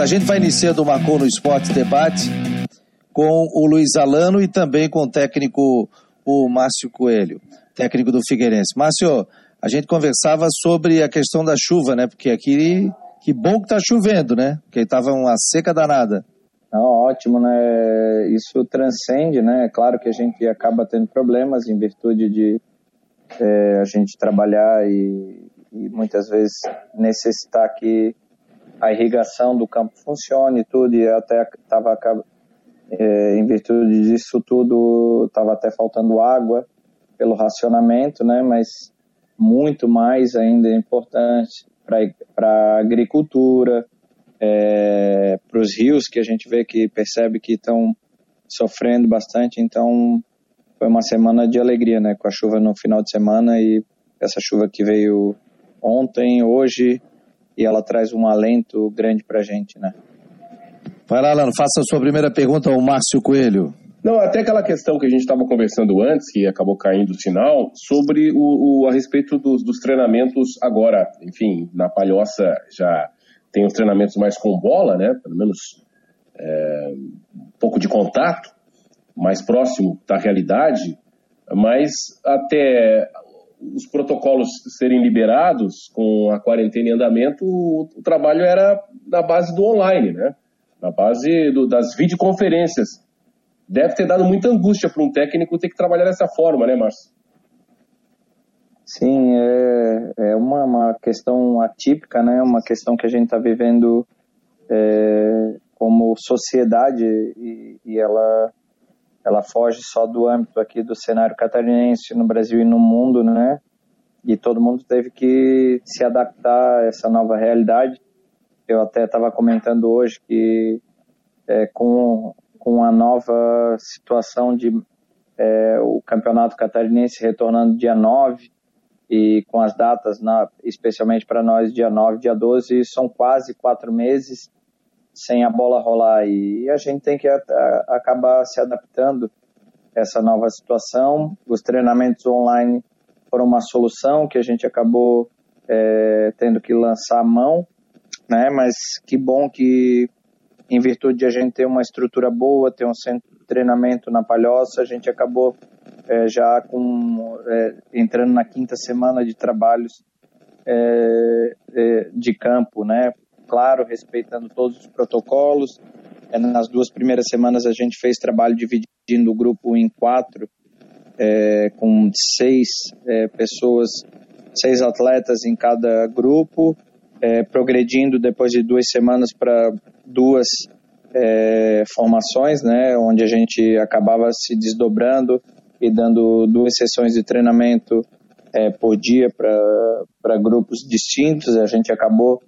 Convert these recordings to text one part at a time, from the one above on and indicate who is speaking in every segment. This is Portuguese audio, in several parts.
Speaker 1: A gente vai iniciando o Marcou no Esporte Debate com o Luiz Alano e também com o técnico o Márcio Coelho, técnico do Figueirense. Márcio, a gente conversava sobre a questão da chuva, né? Porque aqui, que bom que tá chovendo, né? Porque estava uma seca danada.
Speaker 2: Não, ótimo, né? Isso transcende, né? É claro que a gente acaba tendo problemas em virtude de é, a gente trabalhar e, e muitas vezes necessitar que a irrigação do campo funcione e tudo, e até estava é, em virtude disso tudo, estava até faltando água pelo racionamento, né? Mas muito mais ainda é importante para a agricultura, é, para os rios que a gente vê que percebe que estão sofrendo bastante. Então foi uma semana de alegria, né? Com a chuva no final de semana e essa chuva que veio ontem, hoje e ela traz um alento grande para a gente, né?
Speaker 1: Vai lá, Lano, faça a sua primeira pergunta ao Márcio Coelho.
Speaker 3: Não, até aquela questão que a gente estava conversando antes, que acabou caindo o sinal, sobre o, o a respeito dos, dos, treinamentos agora. Enfim, na Palhoça já tem os treinamentos mais com bola, né? Pelo menos é, um pouco de contato, mais próximo da realidade, mas até os protocolos serem liberados com a quarentena em andamento, o, trabalho era na base do online, né? Na base do, das videoconferências. Deve ter dado muita angústia para um técnico ter que trabalhar dessa forma, né, Márcio?
Speaker 2: Sim, é, é uma, uma questão atípica, né? Uma questão que a gente está vivendo é, como sociedade e, e ela ela foge só do âmbito aqui do cenário catarinense no Brasil e no mundo, né? E todo mundo teve que se adaptar a essa nova realidade. Eu até estava comentando hoje que é, com, com a nova situação de é, o campeonato catarinense retornando dia 9 e com as datas, na, especialmente para nós, dia 9, dia 12, são quase quatro meses sem a bola rolar e a gente tem que a, a, acabar se adaptando a essa nova situação. Os treinamentos online foram uma solução que a gente acabou é, tendo que lançar a mão, né? Mas que bom que em virtude de a gente ter uma estrutura boa, ter um centro de treinamento na Palhoça, a gente acabou é, já com é, entrando na quinta semana de trabalhos é, é, de campo, né? claro, respeitando todos os protocolos. É, nas duas primeiras semanas a gente fez trabalho dividindo o grupo em quatro, é, com seis pessoas, seis atletas em cada grupo, progredindo depois de duas semanas para duas formações, né, onde a gente acabava se desdobrando e dando duas sessões de treinamento é, por dia para grupos distintos. A gente acabou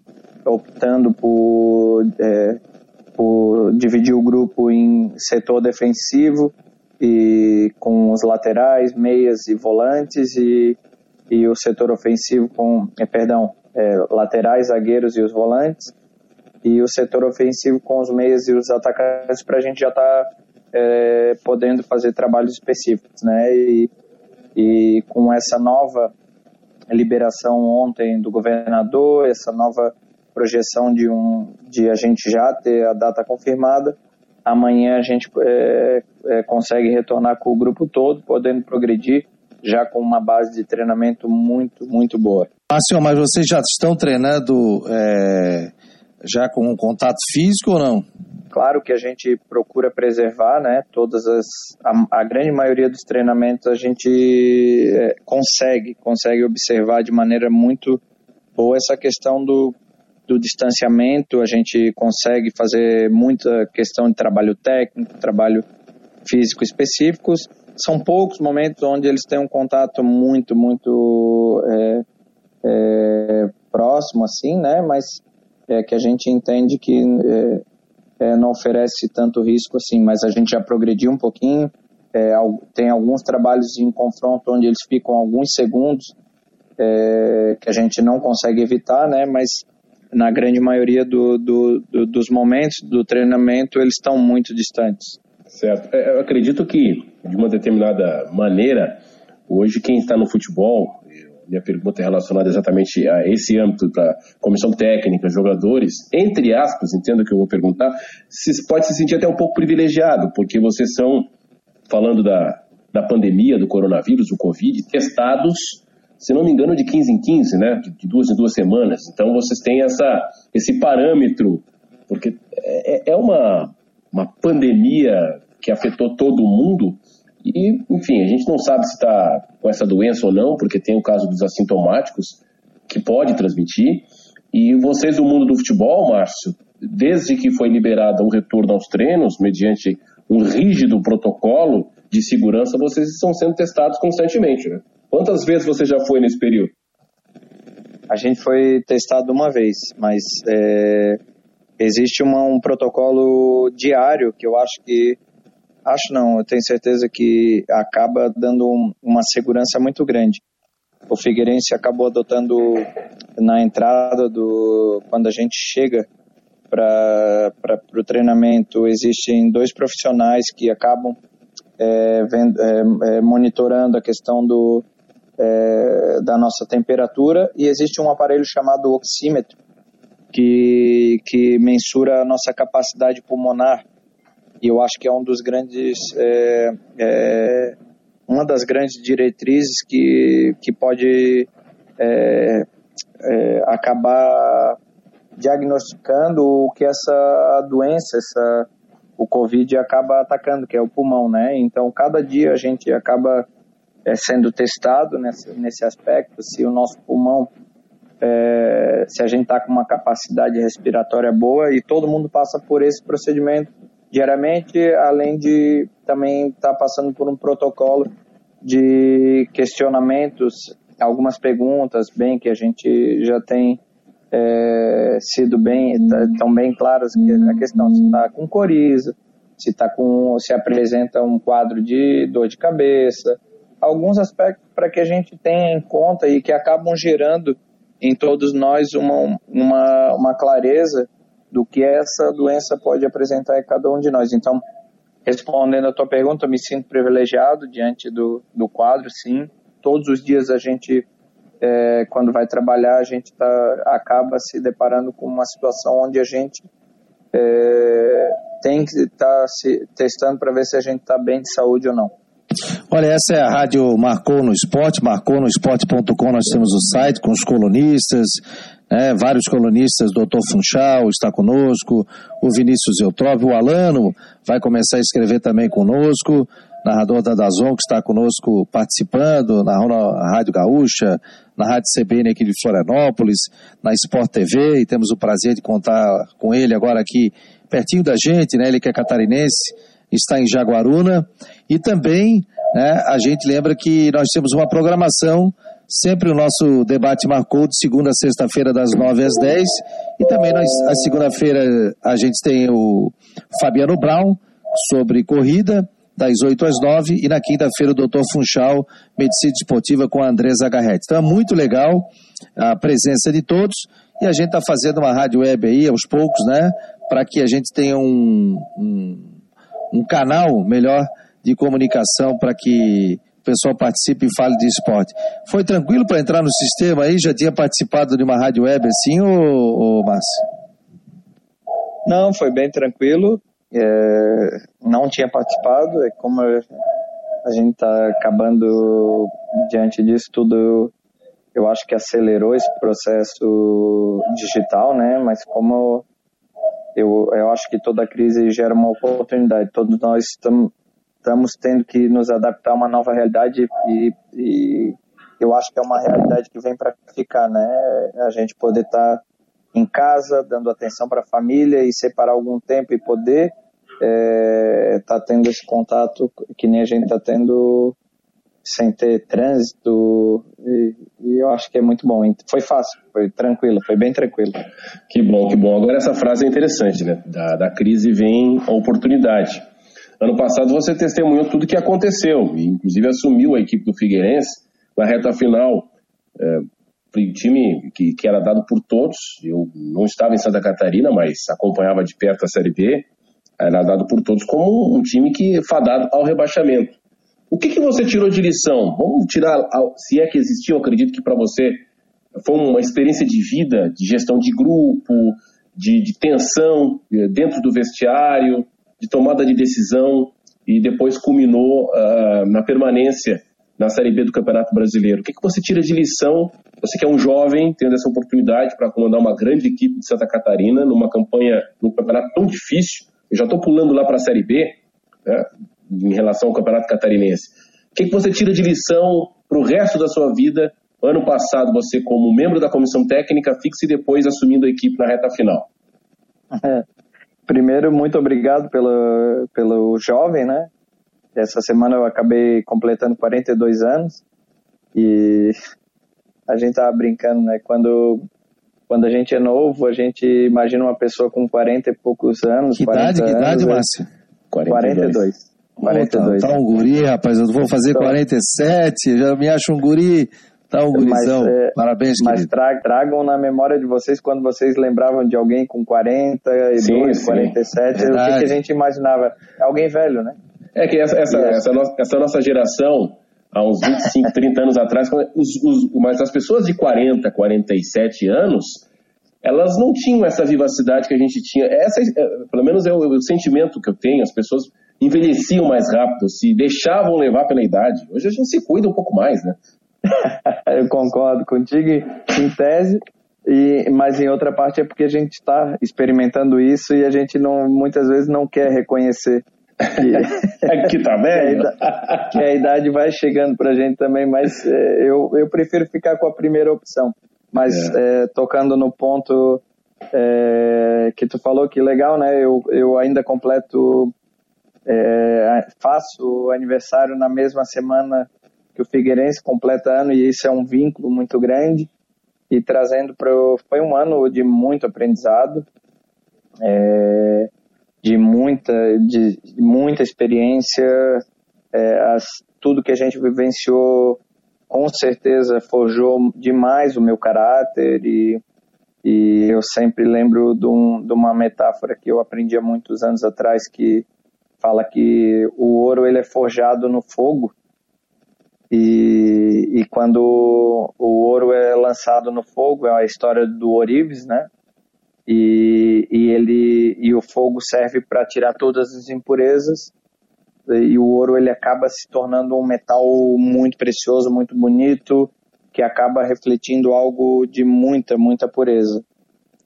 Speaker 2: optando por, é, por dividir o grupo em setor defensivo e com os laterais, meias e volantes e, e o setor ofensivo com, é, perdão, é, laterais, zagueiros e os volantes e o setor ofensivo com os meias e os atacantes para a gente já estar tá, é, podendo fazer trabalhos específicos, né? E, e com essa nova liberação ontem do governador, essa nova projeção de, um, de a gente já ter a data confirmada. Amanhã a gente é, é, consegue retornar com o grupo todo, podendo progredir já com uma base de treinamento muito, muito boa.
Speaker 1: Márcio, mas vocês já estão treinando é, já com um contato físico ou não?
Speaker 2: Claro que a gente procura preservar, né? Todas as a, a grande maioria dos treinamentos a gente é, consegue consegue observar de maneira muito boa essa questão do do distanciamento, a gente consegue fazer muita questão de trabalho técnico, trabalho físico específicos. São poucos momentos onde eles têm um contato muito, muito é, é, próximo, assim, né? Mas é que a gente entende que é, é, não oferece tanto risco assim, mas a gente já progrediu um pouquinho. É, tem alguns trabalhos em confronto onde eles ficam alguns segundos é, que a gente não consegue evitar, né? Mas na grande maioria do, do, do, dos momentos do treinamento, eles estão muito distantes.
Speaker 3: Certo. É, eu acredito que, de uma determinada maneira, hoje quem está no futebol, minha pergunta é relacionada exatamente a esse âmbito para comissão técnica, jogadores, entre aspas, entendo que eu vou perguntar, se pode se sentir até um pouco privilegiado, porque vocês são, falando da, da pandemia, do coronavírus, do Covid, testados, se não me engano, de 15 em 15, né? De duas em duas semanas. Então vocês têm essa, esse parâmetro, porque é, é uma, uma pandemia que afetou todo mundo. E, enfim, a gente não sabe se está com essa doença ou não, porque tem o caso dos assintomáticos, que pode transmitir. E vocês do mundo do futebol, Márcio, desde que foi liberado o retorno aos treinos, mediante um rígido protocolo de segurança, vocês estão sendo testados constantemente, né? Quantas vezes você já foi nesse período?
Speaker 2: A gente foi testado uma vez, mas é, existe uma, um protocolo diário que eu acho que acho não, eu tenho certeza que acaba dando um, uma segurança muito grande. O Figueirense acabou adotando na entrada do quando a gente chega para o treinamento existem dois profissionais que acabam é, vendo, é, é, monitorando a questão do, é, da nossa temperatura e existe um aparelho chamado oxímetro que, que mensura a nossa capacidade pulmonar e eu acho que é um dos grandes é, é, uma das grandes diretrizes que, que pode é, é, acabar diagnosticando o que essa doença, essa, o Covid acaba atacando, que é o pulmão, né? Então, cada dia a gente acaba é, sendo testado nesse, nesse aspecto, se o nosso pulmão, é, se a gente está com uma capacidade respiratória boa e todo mundo passa por esse procedimento diariamente, além de também estar tá passando por um protocolo de questionamentos, algumas perguntas, bem que a gente já tem é, sido bem, tá, tão bem claras que a questão se está com coriza, se está com, se apresenta um quadro de dor de cabeça, alguns aspectos para que a gente tenha em conta e que acabam gerando em todos nós uma, uma, uma clareza do que essa doença pode apresentar em cada um de nós. Então, respondendo a tua pergunta, eu me sinto privilegiado diante do, do quadro, sim. Todos os dias a gente, é, quando vai trabalhar, a gente tá, acaba se deparando com uma situação onde a gente é, tem que estar tá se testando para ver se a gente está bem de saúde ou não.
Speaker 1: Olha, essa é a rádio Marcou no Esporte, marconosport.com, nós temos o site com os colunistas, né, vários colunistas, doutor Funchal está conosco, o Vinícius Eutrópio, o Alano vai começar a escrever também conosco, narrador da Dazon que está conosco participando, na Rádio Gaúcha, na Rádio CBN aqui de Florianópolis, na Sport TV, e temos o prazer de contar com ele agora aqui pertinho da gente, né, ele que é catarinense, está em Jaguaruna, e também né, a gente lembra que nós temos uma programação, sempre o nosso debate marcou de segunda a sexta-feira das nove às dez, e também nós, a segunda-feira a gente tem o Fabiano Brown sobre corrida, das 8 às 9 e na quinta-feira o Dr. Funchal, Medicina Esportiva com a Andresa Garretti. Então é muito legal a presença de todos e a gente está fazendo uma rádio web aí aos poucos, né? Para que a gente tenha um, um, um canal melhor de comunicação para que o pessoal participe e fale de esporte. Foi tranquilo para entrar no sistema aí? Já tinha participado de uma rádio web assim, ou, ou Márcio?
Speaker 2: Não, foi bem tranquilo. É, não tinha participado, é como a gente está acabando diante disso tudo, eu acho que acelerou esse processo digital, né? Mas como eu, eu acho que toda crise gera uma oportunidade, todos nós estamos tendo que nos adaptar a uma nova realidade e, e eu acho que é uma realidade que vem para ficar, né? A gente poder estar tá em casa, dando atenção para a família e separar algum tempo e poder é, tá tendo esse contato que nem a gente está tendo sem ter trânsito e, e, eu acho que é muito bom. Foi fácil, foi tranquilo, foi bem tranquilo.
Speaker 3: Que bom, que bom. Agora essa frase é interessante, né? Da, da crise vem a oportunidade. Ano passado você testemunhou tudo que aconteceu, e inclusive assumiu a equipe do Figueirense na reta final. É, o time que, que era dado por todos. Eu não estava em Santa Catarina, mas acompanhava de perto a Série B era dado por todos como um time que fadado ao rebaixamento. O que, que você tirou de lição? Vamos tirar, se é que existiu, acredito que para você foi uma experiência de vida, de gestão de grupo, de, de tensão eh, dentro do vestiário, de tomada de decisão e depois culminou uh, na permanência na Série B do Campeonato Brasileiro. O que, que você tira de lição? Você que é um jovem, tendo essa oportunidade para comandar uma grande equipe de Santa Catarina, numa campanha, num campeonato tão difícil. Eu já estou pulando lá para a Série B, né, em relação ao Campeonato Catarinense. O que, que você tira de lição para o resto da sua vida? Ano passado, você, como membro da comissão técnica, fixe e depois assumindo a equipe na reta final.
Speaker 2: É. Primeiro, muito obrigado pelo, pelo jovem, né? Essa semana eu acabei completando 42 anos e a gente tava brincando, né? Quando quando a gente é novo, a gente imagina uma pessoa com 40 e poucos anos.
Speaker 1: Que idade, que idade, Márcio?
Speaker 2: 42. 42.
Speaker 1: tá, tá um guri, rapaz. Eu vou fazer então, 47, já me acho um guri. Tá gurizão. Mas, é, Parabéns,
Speaker 2: Mas tra tragam na memória de vocês quando vocês lembravam de alguém com 42, sim, sim. 47. Verdade. O que, que a gente imaginava? É alguém velho, né?
Speaker 3: É que essa, essa, essa, nossa, essa nossa geração, há uns 25, 30 anos atrás, os, os, mas as pessoas de 40, 47 anos, elas não tinham essa vivacidade que a gente tinha. Essa, é, pelo menos é o, o, sentimento que eu tenho, as pessoas envelheciam mais rápido, se deixavam levar pela idade. Hoje a gente se cuida um pouco mais, né?
Speaker 2: eu concordo contigo em tese, e, mas em outra parte é porque a gente está experimentando isso e a gente não, muitas vezes não quer reconhecer
Speaker 3: que, é que tá velho.
Speaker 2: Que a idade vai chegando pra gente também, mas é, eu, eu prefiro ficar com a primeira opção. Mas é. É, tocando no ponto é, que tu falou, que legal, né? Eu, eu ainda completo, é, faço aniversário na mesma semana que o Figueirense completa ano e isso é um vínculo muito grande e trazendo para foi um ano de muito aprendizado. É, de muita, de, muita experiência, é, as, tudo que a gente vivenciou com certeza forjou demais o meu caráter e, e eu sempre lembro de, um, de uma metáfora que eu aprendi há muitos anos atrás que fala que o ouro ele é forjado no fogo e, e quando o ouro é lançado no fogo, é a história do Orives, né? e, e ele e o fogo serve para tirar todas as impurezas e o ouro ele acaba se tornando um metal muito precioso, muito bonito, que acaba refletindo algo de muita, muita pureza.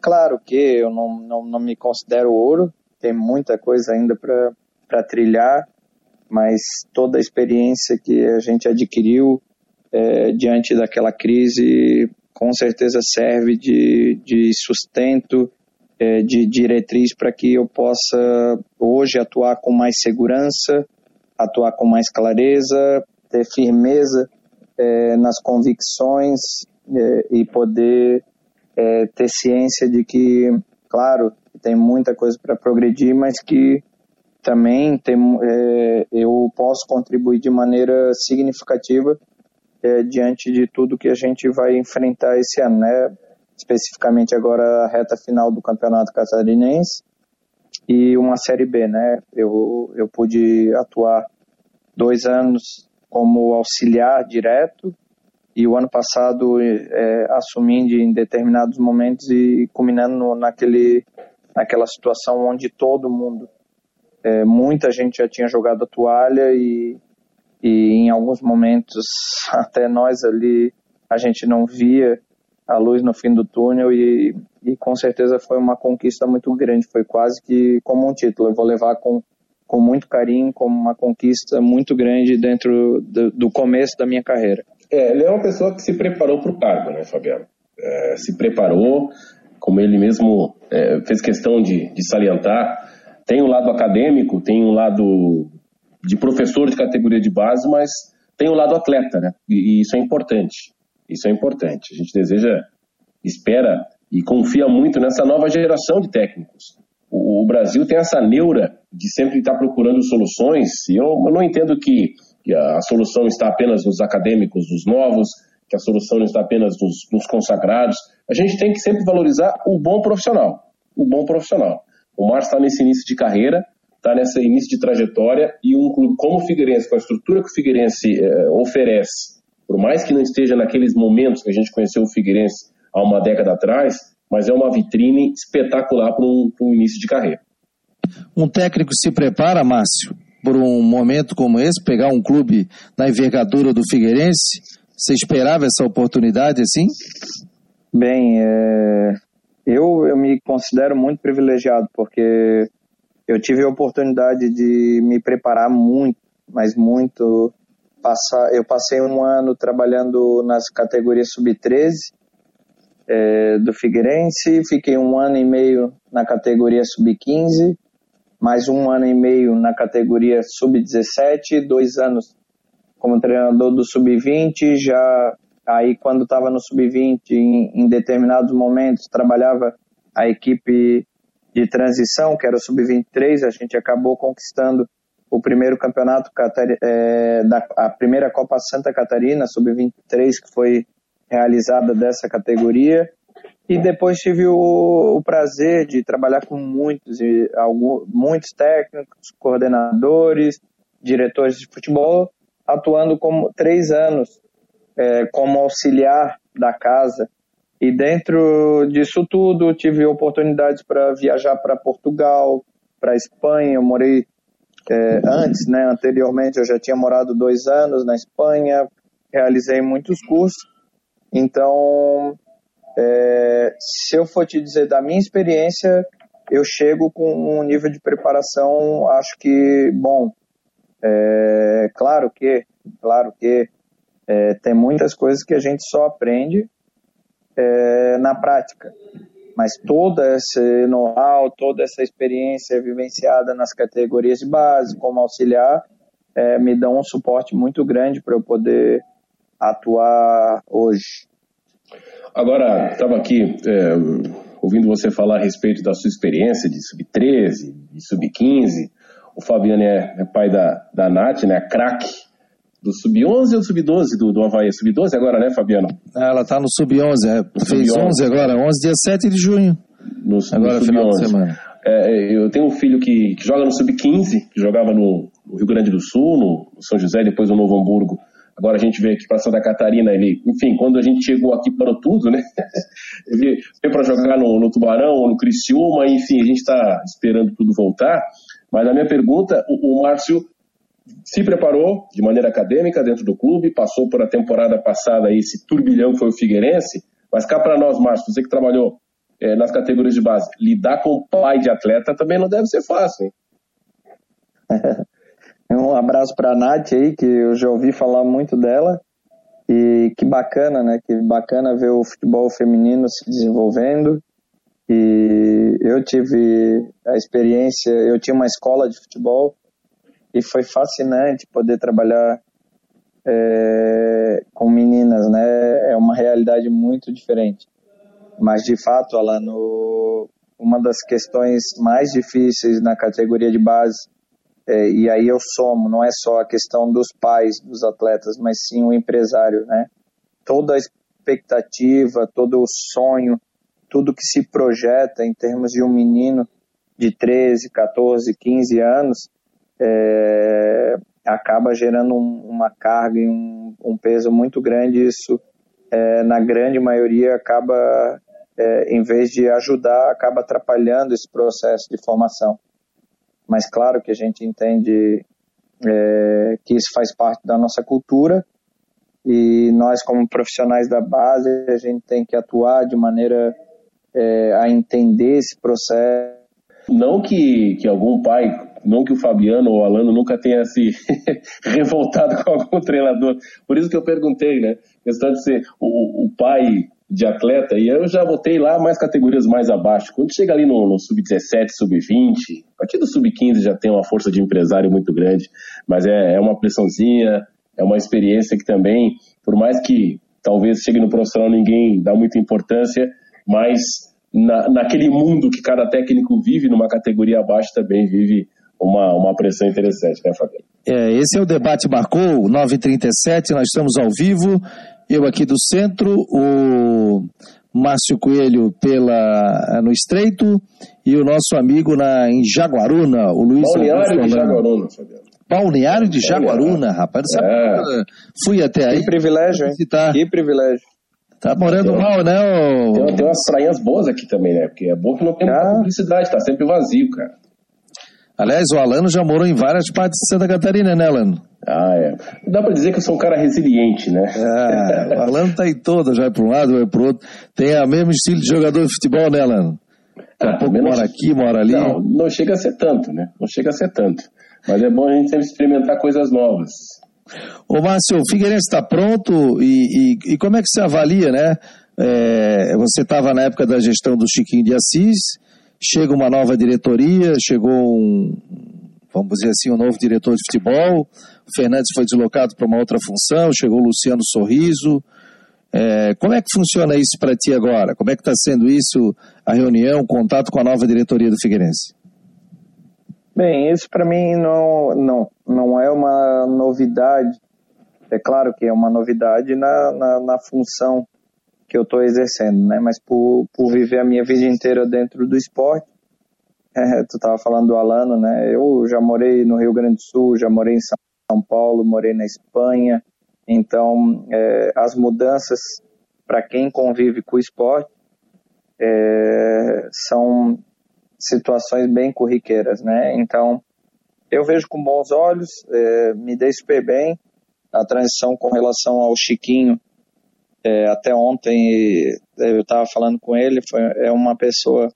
Speaker 2: Claro que eu não, não, não me considero ouro, tem muita coisa ainda para trilhar, mas toda a experiência que a gente adquiriu é, diante daquela crise com certeza serve de, de sustento, é, de diretriz para que eu possa hoje atuar com mais segurança, atuar com mais clareza, ter firmeza é, nas convicções é, e poder é, ter ciência de que, claro, tem muita coisa para progredir, mas que também tem, é, eu posso contribuir de maneira significativa é, diante de tudo que a gente vai enfrentar esse ano, né? Especificamente agora a reta final do Campeonato Catarinense e uma Série B, né? Eu, eu pude atuar dois anos como auxiliar direto e o ano passado é, assumindo em determinados momentos e culminando naquele, naquela situação onde todo mundo, é, muita gente já tinha jogado a toalha e e em alguns momentos até nós ali a gente não via a luz no fim do túnel e, e com certeza foi uma conquista muito grande, foi quase que como um título. Eu vou levar com, com muito carinho, como uma conquista muito grande dentro do, do começo da minha carreira.
Speaker 3: É, ele é uma pessoa que se preparou para o cargo, né, Fabiano? É, se preparou, como ele mesmo é, fez questão de, de salientar, tem um lado acadêmico, tem um lado de professor de categoria de base, mas tem o lado atleta, né? E, e isso é importante. Isso é importante. A gente deseja, espera e confia muito nessa nova geração de técnicos. O, o Brasil tem essa neura de sempre estar procurando soluções, e eu, eu não entendo que, que, a solução está apenas nos acadêmicos, nos novos, que a solução está apenas nos, nos consagrados. A gente tem que sempre valorizar o bom profissional. O bom profissional. O Márcio está nesse início de carreira, está nesse início de trajetória e um clube como o Figueirense, com a estrutura que o Figueirense eh, oferece, por mais que não esteja naqueles momentos que a gente conheceu o Figueirense há uma década atrás, mas é uma vitrine espetacular para um, um início de carreira.
Speaker 1: Um técnico se prepara, Márcio, por um momento como esse, pegar um clube na envergadura do Figueirense? Você esperava essa oportunidade assim?
Speaker 2: Bem, é... eu, eu me considero muito privilegiado, porque eu tive a oportunidade de me preparar muito, mas muito. Passar, eu passei um ano trabalhando nas categorias sub-13 é, do Figueirense, fiquei um ano e meio na categoria sub-15, mais um ano e meio na categoria sub-17, dois anos como treinador do sub-20, já aí quando estava no sub-20, em, em determinados momentos, trabalhava a equipe de transição, que era o Sub-23, a gente acabou conquistando o primeiro campeonato, é, da, a primeira Copa Santa Catarina, Sub-23, que foi realizada dessa categoria. E depois tive o, o prazer de trabalhar com muitos, e, alguns, muitos técnicos, coordenadores, diretores de futebol, atuando como três anos é, como auxiliar da casa e dentro disso tudo, tive oportunidades para viajar para Portugal, para Espanha. Eu morei é, antes, né, anteriormente, eu já tinha morado dois anos na Espanha, realizei muitos cursos. Então, é, se eu for te dizer da minha experiência, eu chego com um nível de preparação, acho que bom. É, claro que, claro que é, tem muitas coisas que a gente só aprende é, na prática. Mas toda esse know-how, toda essa experiência vivenciada nas categorias de base, como auxiliar, é, me dão um suporte muito grande para eu poder atuar hoje.
Speaker 3: Agora, estava aqui é, ouvindo você falar a respeito da sua experiência de sub-13, de sub-15. O Fabiano é, é, pai da, da Nath, né, craque do Sub-11 ou Sub-12 do, do Havaí? Sub-12 agora, né, Fabiano?
Speaker 1: Ela tá no Sub-11, é, fez Sub 11 agora, 11, dia 7 de junho.
Speaker 3: No, agora, no final de semana. É, é, eu tenho um filho que, que joga no Sub-15, que jogava no, no, Rio Grande do Sul, no São José, depois no Novo Hamburgo. Agora a gente veio aqui para Santa Catarina, ele, enfim, quando a gente chegou aqui parou tudo, né? ele veio para jogar no, no, Tubarão, no Criciúma, enfim, a gente está esperando tudo voltar. Mas a minha pergunta, o, o Márcio se preparou de maneira acadêmica dentro do clube, passou por a temporada passada esse turbilhão que foi o Figueirense, mas cá para nós, Márcio, você que trabalhou é, nas categorias de base, lidar com o pai de atleta também não deve ser fácil, hein?
Speaker 2: um abraço para a Nath aí, que eu já ouvi falar muito dela, e que bacana, né? Que bacana ver o futebol feminino se desenvolvendo. E eu tive a experiência, eu tinha uma escola de futebol e foi fascinante poder trabalhar é, com meninas, né? É uma realidade muito diferente. Mas de fato, ela no uma das questões mais difíceis na categoria de base é, e aí eu somo, não é só a questão dos pais dos atletas, mas sim o empresário, né? Toda a expectativa, todo o sonho, tudo que se projeta em termos de um menino de 13, 14, 15 anos, é, acaba gerando um, uma carga e um, um, peso muito grande. Isso, é, na grande maioria, acaba, é, em vez de ajudar, acaba atrapalhando esse processo de formação. Mas claro que a gente entende é, que isso faz parte da nossa cultura e nós, como profissionais da base, a gente tem que atuar de maneira é, a entender esse processo.
Speaker 3: Não que, que algum pai não que o Fabiano ou o Alano nunca tenha se revoltado com algum treinador. Por isso que eu perguntei, né? Questão de ser o, o pai de atleta, e eu já voltei lá mais categorias mais abaixo. Quando chega ali no, no sub-17, sub-20, a partir do sub-15 já tem uma força de empresário muito grande, mas é, é uma pressãozinha, é uma experiência que também, por mais que talvez chegue no profissional ninguém dá muita importância, mas na, naquele mundo que cada técnico vive, numa categoria abaixo também vive uma, uma pressão interessante, né, Fabiano?
Speaker 1: É, esse é o debate marcou, 9h37, nós estamos ao vivo, eu aqui do centro, o Márcio Coelho pela, no Estreito e o nosso amigo na, em Jaguaruna, o Luiz
Speaker 3: Balneário de Jaguaruna, Fabiano.
Speaker 1: Balneário de Jaguaruna, rapaz. Sabe, é. Fui até aí.
Speaker 2: Que privilégio, hein? Visitar. Que privilégio.
Speaker 1: Tá morando tem, mal, né?
Speaker 3: O... Tem, tem umas praias boas aqui também, né? Porque é bom que não tem ah. publicidade, tá sempre vazio, cara.
Speaker 1: Aliás, o Alano já morou em várias partes de Santa Catarina, né, Alano?
Speaker 3: Ah, é. Dá pra dizer que eu sou um cara resiliente, né?
Speaker 1: É, o Alano tá em todas, vai para um lado, vai pro outro. Tem o mesmo estilo de jogador de futebol, né, Alano? Daqui a ah, pouco menos... mora aqui, mora ali.
Speaker 3: Não, não chega a ser tanto, né? Não chega a ser tanto. Mas é bom a gente sempre experimentar coisas novas.
Speaker 1: Ô, Márcio, o Figueirense está pronto e, e, e, como é que você avalia, né? É, você estava na época da gestão do Chiquinho de Assis, chega uma nova diretoria, chegou um, vamos dizer assim, um novo diretor de futebol, o Fernandes foi deslocado para uma outra função, chegou o Luciano Sorriso. É, como é que funciona isso para ti agora? Como é que está sendo isso, a reunião, o contato com a nova diretoria do Figueirense?
Speaker 2: Bem, isso para mim não, não, não é uma novidade. É claro que é uma novidade na, na, na função que eu estou exercendo, né? Mas por, por viver a minha vida inteira dentro do esporte, é, tu estava falando do Alano, né? Eu já morei no Rio Grande do Sul, já morei em São Paulo, morei na Espanha. Então, é, as mudanças para quem convive com o esporte é, são situações bem corriqueiras, né? Então, eu vejo com bons olhos, é, me dei super bem. A transição com relação ao Chiquinho é, até ontem eu estava falando com ele, foi, é uma pessoa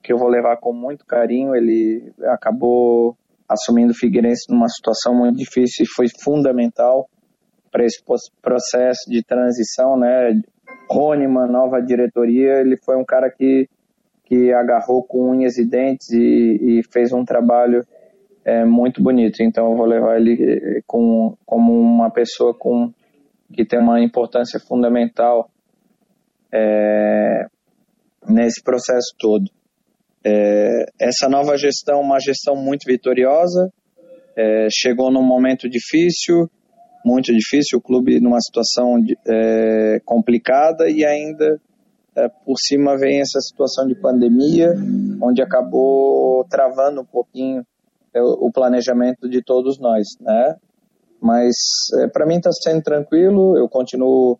Speaker 2: que eu vou levar com muito carinho. Ele acabou assumindo o Figueirense numa situação muito difícil e foi fundamental para esse processo de transição, né? Rônima, nova diretoria, ele foi um cara que, que agarrou com unhas e dentes e, e fez um trabalho é, muito bonito. Então eu vou levar ele com, como uma pessoa com que tem uma importância fundamental é, nesse processo todo. É, essa nova gestão, uma gestão muito vitoriosa, é, chegou num momento difícil, muito difícil, o clube numa situação é, complicada e ainda é, por cima vem essa situação de pandemia, onde acabou travando um pouquinho é, o planejamento de todos nós, né? Mas é, para mim está sendo tranquilo, eu continuo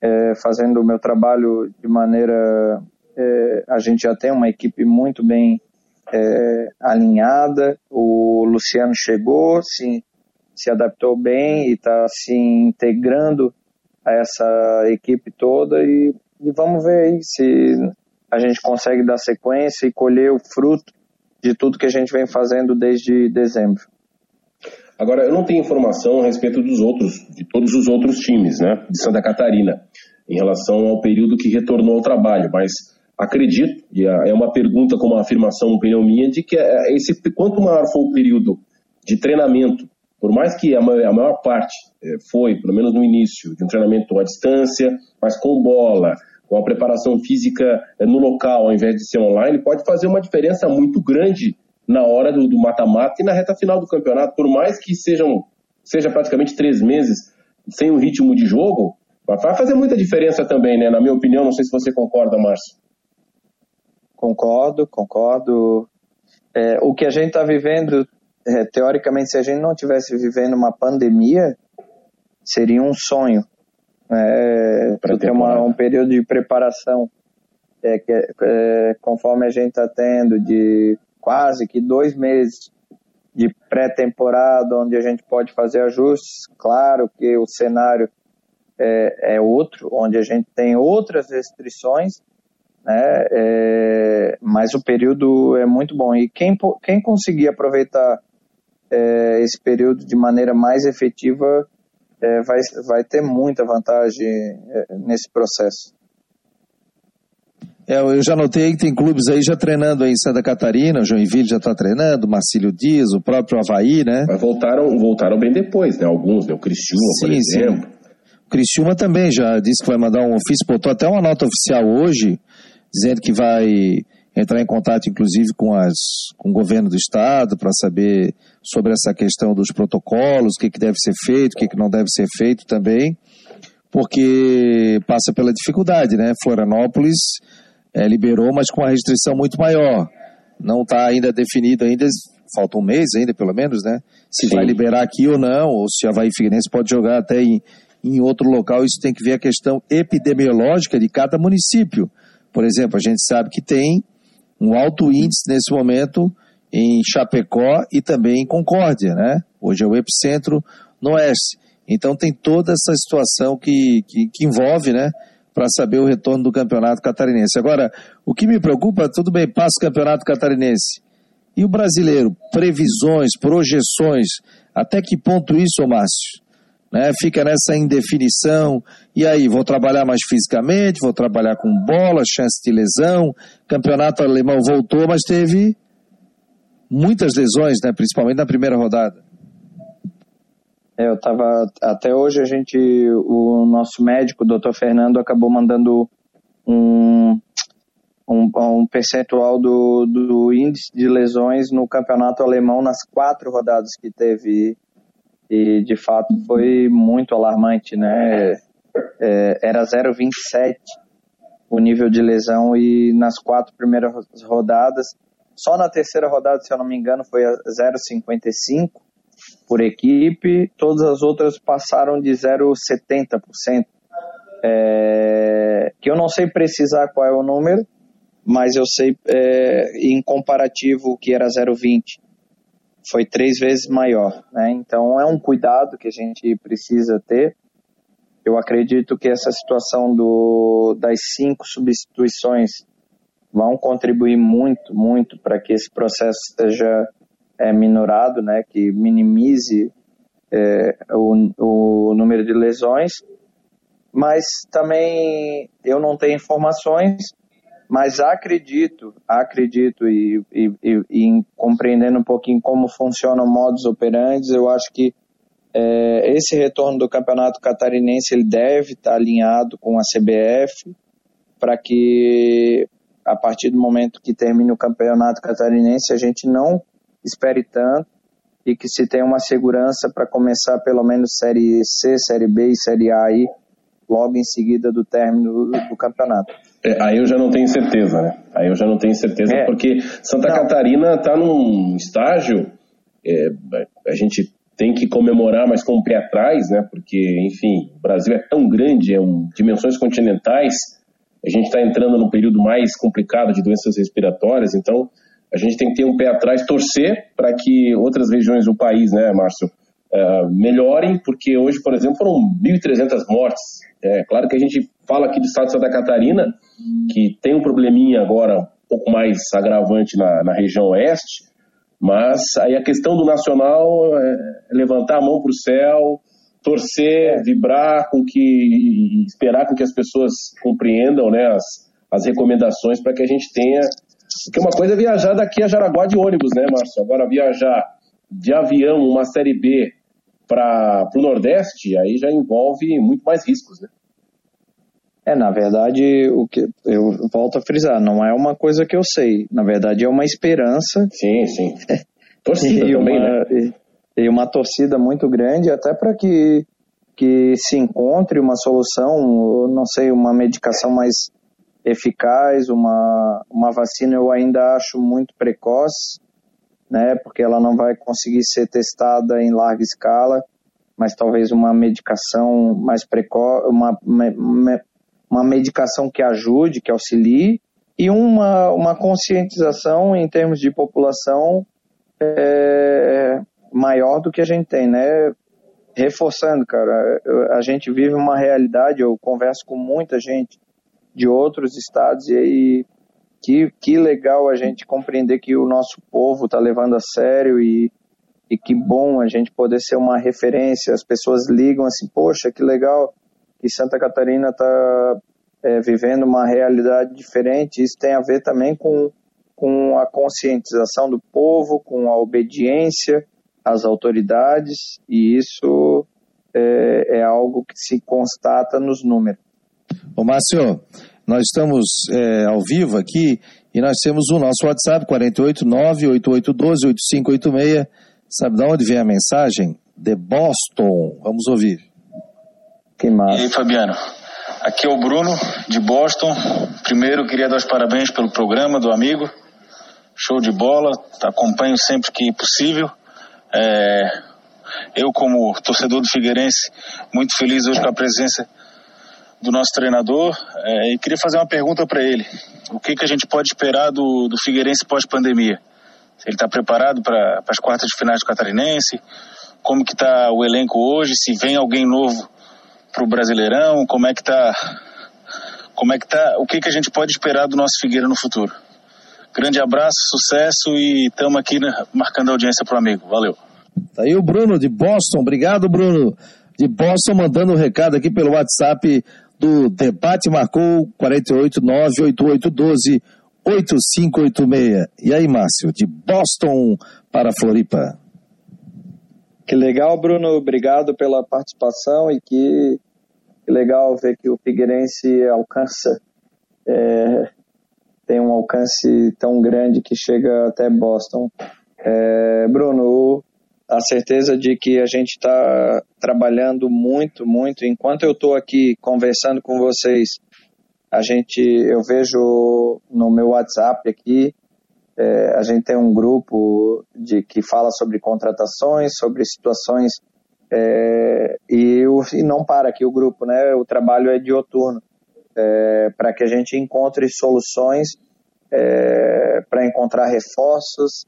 Speaker 2: é, fazendo o meu trabalho de maneira. É, a gente já tem uma equipe muito bem é, alinhada, o Luciano chegou, se, se adaptou bem e está se integrando a essa equipe toda e, e vamos ver aí se a gente consegue dar sequência e colher o fruto de tudo que a gente vem fazendo desde dezembro.
Speaker 3: Agora, eu não tenho informação a respeito dos outros, de todos os outros times, né, de Santa Catarina, em relação ao período que retornou ao trabalho, mas acredito, e é uma pergunta com uma afirmação, opinião minha, de que é, esse, quanto maior for o período de treinamento, por mais que a maior, a maior parte é, foi, pelo menos no início, de um treinamento à distância, mas com bola, com a preparação física é, no local, ao invés de ser online, pode fazer uma diferença muito grande na hora do mata-mata e na reta final do campeonato. Por mais que sejam, seja praticamente três meses sem o ritmo de jogo, vai fazer muita diferença também, né? Na minha opinião, não sei se você concorda, Márcio.
Speaker 2: Concordo, concordo. É, o que a gente está vivendo, é, teoricamente, se a gente não tivesse vivendo uma pandemia, seria um sonho. É, ter uma, um período de preparação é, que, é, conforme a gente está tendo de quase que dois meses de pré-temporada, onde a gente pode fazer ajustes. Claro que o cenário é, é outro, onde a gente tem outras restrições, né? É, mas o período é muito bom. E quem, quem conseguir aproveitar é, esse período de maneira mais efetiva é, vai, vai ter muita vantagem é, nesse processo.
Speaker 1: É, eu já notei que tem clubes aí já treinando aí em Santa Catarina, o Joinville já está treinando, Marcílio Dias, o próprio Havaí, né?
Speaker 3: Mas voltaram, voltaram bem depois, né? Alguns, né? O Criciúma, sim, por exemplo. Sim.
Speaker 1: O Criciúma também já disse que vai mandar um ofício, botou até uma nota oficial hoje, dizendo que vai entrar em contato, inclusive, com, as, com o governo do estado para saber sobre essa questão dos protocolos, o que, que deve ser feito, o que, que não deve ser feito também, porque passa pela dificuldade, né? Florianópolis é, liberou, mas com uma restrição muito maior. não está ainda definido ainda, falta um mês ainda pelo menos, né? Se Sim. vai liberar aqui ou não, ou se a Havaí Figueirense pode jogar até em, em outro local, isso tem que ver a questão epidemiológica de cada município. Por exemplo, a gente sabe que tem um alto índice nesse momento em Chapecó e também em Concórdia, né? Hoje é o epicentro no oeste. Então tem toda essa situação que, que, que envolve, né? Para saber o retorno do campeonato catarinense. Agora, o que me preocupa, tudo bem, passa o campeonato catarinense. E o brasileiro? Previsões, projeções, até que ponto isso, Márcio? Né? Fica nessa indefinição. E aí, vou trabalhar mais fisicamente, vou trabalhar com bola, chance de lesão. Campeonato alemão voltou, mas teve muitas lesões, né? principalmente na primeira rodada.
Speaker 2: É, eu tava. Até hoje a gente. O nosso médico, o doutor Fernando, acabou mandando um, um, um percentual do, do índice de lesões no campeonato alemão nas quatro rodadas que teve. E de fato foi muito alarmante, né? É, era 0,27 o nível de lesão e nas quatro primeiras rodadas, só na terceira rodada, se eu não me engano, foi 0,55 por equipe, todas as outras passaram de 0,70%. É, que eu não sei precisar qual é o número, mas eu sei é, em comparativo que era 0,20 foi três vezes maior, né? Então é um cuidado que a gente precisa ter. Eu acredito que essa situação do, das cinco substituições vão contribuir muito, muito para que esse processo seja é, minorado, né, que minimize é, o, o número de lesões, mas também eu não tenho informações, mas acredito, acredito e, e, e, e compreendendo um pouquinho como funciona o modus operandi, eu acho que é, esse retorno do campeonato catarinense ele deve estar alinhado com a CBF para que a partir do momento que termine o campeonato catarinense a gente não espere tanto e que se tenha uma segurança para começar pelo menos Série C, Série B e Série A aí, logo em seguida do término do, do campeonato.
Speaker 3: É, aí eu já não tenho certeza, né? Aí eu já não tenho certeza, é. porque Santa não. Catarina está num estágio, é, a gente tem que comemorar, mas com o pé atrás, né? Porque, enfim, o Brasil é tão grande, é um, dimensões continentais, a gente está entrando num período mais complicado de doenças respiratórias, então a gente tem que ter um pé atrás, torcer para que outras regiões do país, né, Márcio, uh, melhorem, porque hoje, por exemplo, foram 1.300 mortes. É claro que a gente fala aqui do estado de Santa Catarina, que tem um probleminha agora um pouco mais agravante na, na região oeste, mas aí a questão do nacional é levantar a mão para o céu, torcer, vibrar com que esperar com que as pessoas compreendam né, as, as recomendações para que a gente tenha porque uma coisa é viajar daqui a Jaraguá de ônibus, né, Márcio? Agora viajar de avião, uma série B para o Nordeste, aí já envolve muito mais riscos, né?
Speaker 2: É, na verdade, o que eu volto a frisar, não é uma coisa que eu sei. Na verdade, é uma esperança.
Speaker 3: Sim, sim. Torcida
Speaker 2: e
Speaker 3: também,
Speaker 2: uma,
Speaker 3: né?
Speaker 2: E uma torcida muito grande, até para que, que se encontre uma solução, não sei, uma medicação mais eficaz, uma, uma vacina eu ainda acho muito precoce, né, porque ela não vai conseguir ser testada em larga escala, mas talvez uma medicação mais precoce, uma, uma, medicação que ajude, que auxilie, e uma, uma conscientização em termos de população é, maior do que a gente tem, né? Reforçando, cara, a gente vive uma realidade, eu converso com muita gente de outros estados e aí que, que legal a gente compreender que o nosso povo está levando a sério e, e que bom a gente poder ser uma referência. As pessoas ligam assim, poxa, que legal que Santa Catarina está é, vivendo uma realidade diferente. Isso tem a ver também com, com a conscientização do povo, com a obediência às autoridades e isso é, é algo que se constata nos números.
Speaker 1: Ô Márcio, nós estamos é, ao vivo aqui e nós temos o nosso WhatsApp 489-8812-8586. Sabe de onde vem a mensagem? De Boston. Vamos ouvir.
Speaker 4: Que massa. E aí, Fabiano? Aqui é o Bruno, de Boston. Primeiro, queria dar os parabéns pelo programa do amigo. Show de bola, acompanho sempre que possível. É, eu, como torcedor do Figueirense, muito feliz hoje com a presença do nosso treinador é, e queria fazer uma pergunta para ele. O que, que a gente pode esperar do, do Figueirense pós-pandemia? Ele está preparado para as quartas de finais do Catarinense? Como que está o elenco hoje? Se vem alguém novo para o Brasileirão? Como é que está? Como é que tá? O que, que a gente pode esperar do nosso Figueira no futuro? Grande abraço, sucesso e estamos aqui né, marcando audiência para o amigo. Valeu.
Speaker 1: Tá aí o Bruno de Boston. Obrigado, Bruno. De Boston, mandando um recado aqui pelo WhatsApp do debate. Marcou 4898812 8586. E aí, Márcio, de Boston para Floripa.
Speaker 2: Que legal, Bruno. Obrigado pela participação e que, que legal ver que o Figueirense alcança, é, tem um alcance tão grande que chega até Boston. É, Bruno, a certeza de que a gente está trabalhando muito, muito. Enquanto eu estou aqui conversando com vocês, a gente, eu vejo no meu WhatsApp aqui, é, a gente tem um grupo de que fala sobre contratações, sobre situações é, e, e não para aqui o grupo, né? O trabalho é dioturno é, para que a gente encontre soluções é, para encontrar reforços,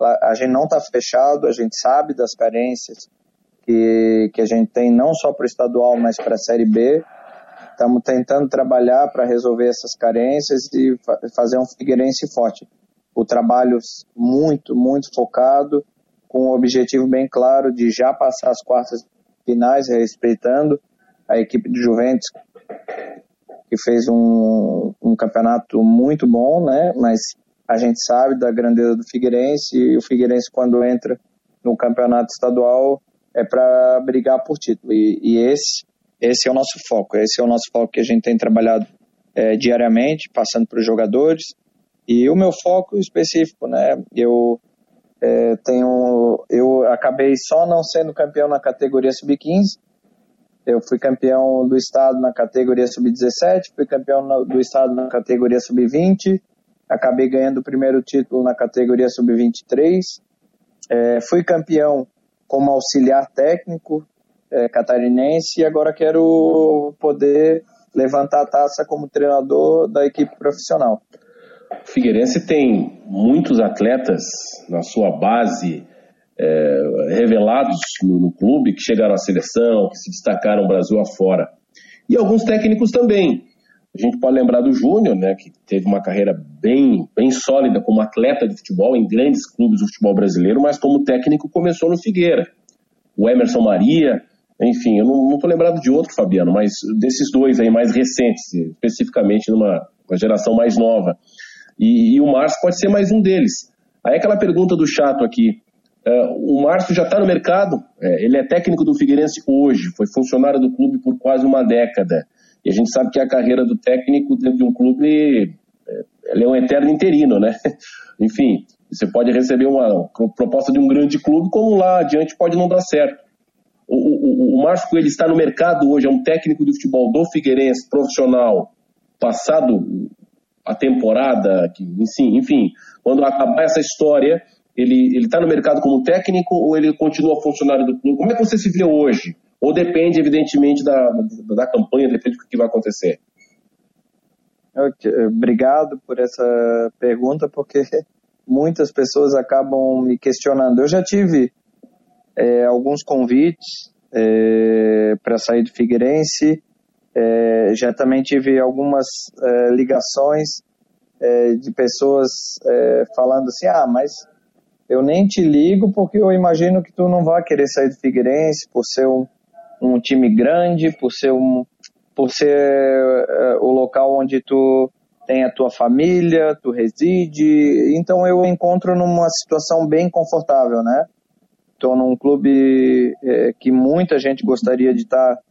Speaker 2: a gente não está fechado, a gente sabe das carências que, que a gente tem, não só para o estadual, mas para a Série B. Estamos tentando trabalhar para resolver essas carências e fa fazer um Figueirense forte. O trabalho muito, muito focado, com um objetivo bem claro de já passar as quartas finais, respeitando a equipe de Juventus, que fez um, um campeonato muito bom, né? Mas a gente sabe da grandeza do Figueirense e o Figueirense quando entra no campeonato estadual é para brigar por título. E, e, esse esse é o nosso foco. Esse é o nosso foco que a gente tem trabalhado é, diariamente passando para os jogadores. E o meu foco específico né? Eu é, tenho eu acabei só não sendo campeão na categoria sub 15 eu fui campeão do estado na categoria sub 17 fui campeão do estado na categoria sub 20 acabei ganhando o primeiro título na categoria sub-23. É, fui campeão como auxiliar técnico é, catarinense e agora quero poder levantar a taça como treinador da equipe profissional.
Speaker 3: O Figueirense tem muitos atletas na sua base é, revelados no, no, clube que chegaram à seleção, que se destacaram Brasil afora. E alguns técnicos também. A gente pode lembrar do Júnior, né, que teve uma carreira bem, bem sólida como atleta de futebol em grandes clubes do futebol brasileiro, mas como técnico começou no Figueira. O Emerson Maria, enfim, eu não estou lembrado de outro, Fabiano, mas desses dois aí mais recentes, especificamente numa geração mais nova. E, e, o Márcio pode ser mais um deles. Aí aquela pergunta do chato aqui. Uh, o Márcio já está no mercado, é, ele é técnico do Figueirense hoje, foi funcionário do clube por quase uma década. E a gente sabe que a carreira do técnico dentro de um clube é, é um eterno interino, né? Enfim, você pode receber uma proposta de um grande clube, como lá adiante pode não dar certo. O, o, o Márcio Coelho está no mercado hoje, é um técnico de futebol do Figueirense, profissional, passado a temporada, que, enfim, enfim, quando acabar essa história, ele está no mercado como técnico ou ele continua funcionário do clube? Como é que você se vê hoje? Ou depende, evidentemente, da, da, campanha, depende do que vai acontecer?
Speaker 2: Obrigado por essa pergunta, porque muitas pessoas acabam me questionando. Eu já tive é, alguns convites é, para sair do Figueirense, é, já também tive algumas é, ligações é, de pessoas é, falando assim: ah, mas eu nem te ligo porque eu imagino que tu não vai querer sair do Figueirense por ser um, um time grande, por ser um por ser uh, o local onde tu tem a tua família, tu reside, então eu encontro numa situação bem confortável, né? Estou num clube é, que muita gente gostaria de estar tá,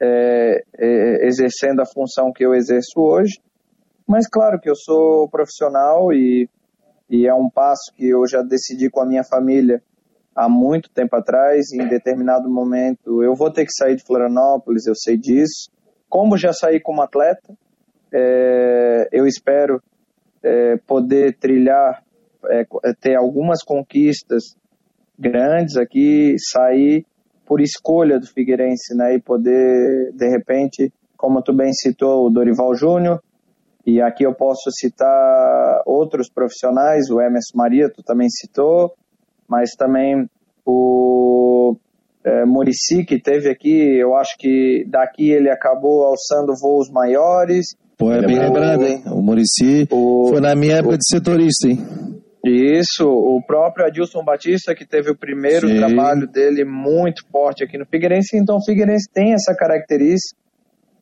Speaker 2: é, exercendo a função que eu exerço hoje, mas claro que eu sou profissional e, e é um passo que eu já decidi com a minha família há muito tempo atrás, em determinado momento, eu vou ter que sair de Florianópolis, eu sei disso. Como já saí como atleta, é, eu espero é, poder trilhar é, ter algumas conquistas grandes aqui, sair por escolha do Figueirense, né? E poder, de repente, como tu bem citou, o Dorival Júnior, e aqui eu posso citar outros profissionais, o Emerson Maria, tu também citou, mas também o é, Murici, que teve aqui, eu acho que daqui ele acabou alçando voos maiores.
Speaker 1: Pô, é bem lembrado, hein? O Murici foi na minha época o, de setorista, hein?
Speaker 2: Isso, o próprio Adilson Batista, que teve o primeiro Sim. trabalho dele muito forte aqui no Figueirense. Então, o Figueirense tem essa característica,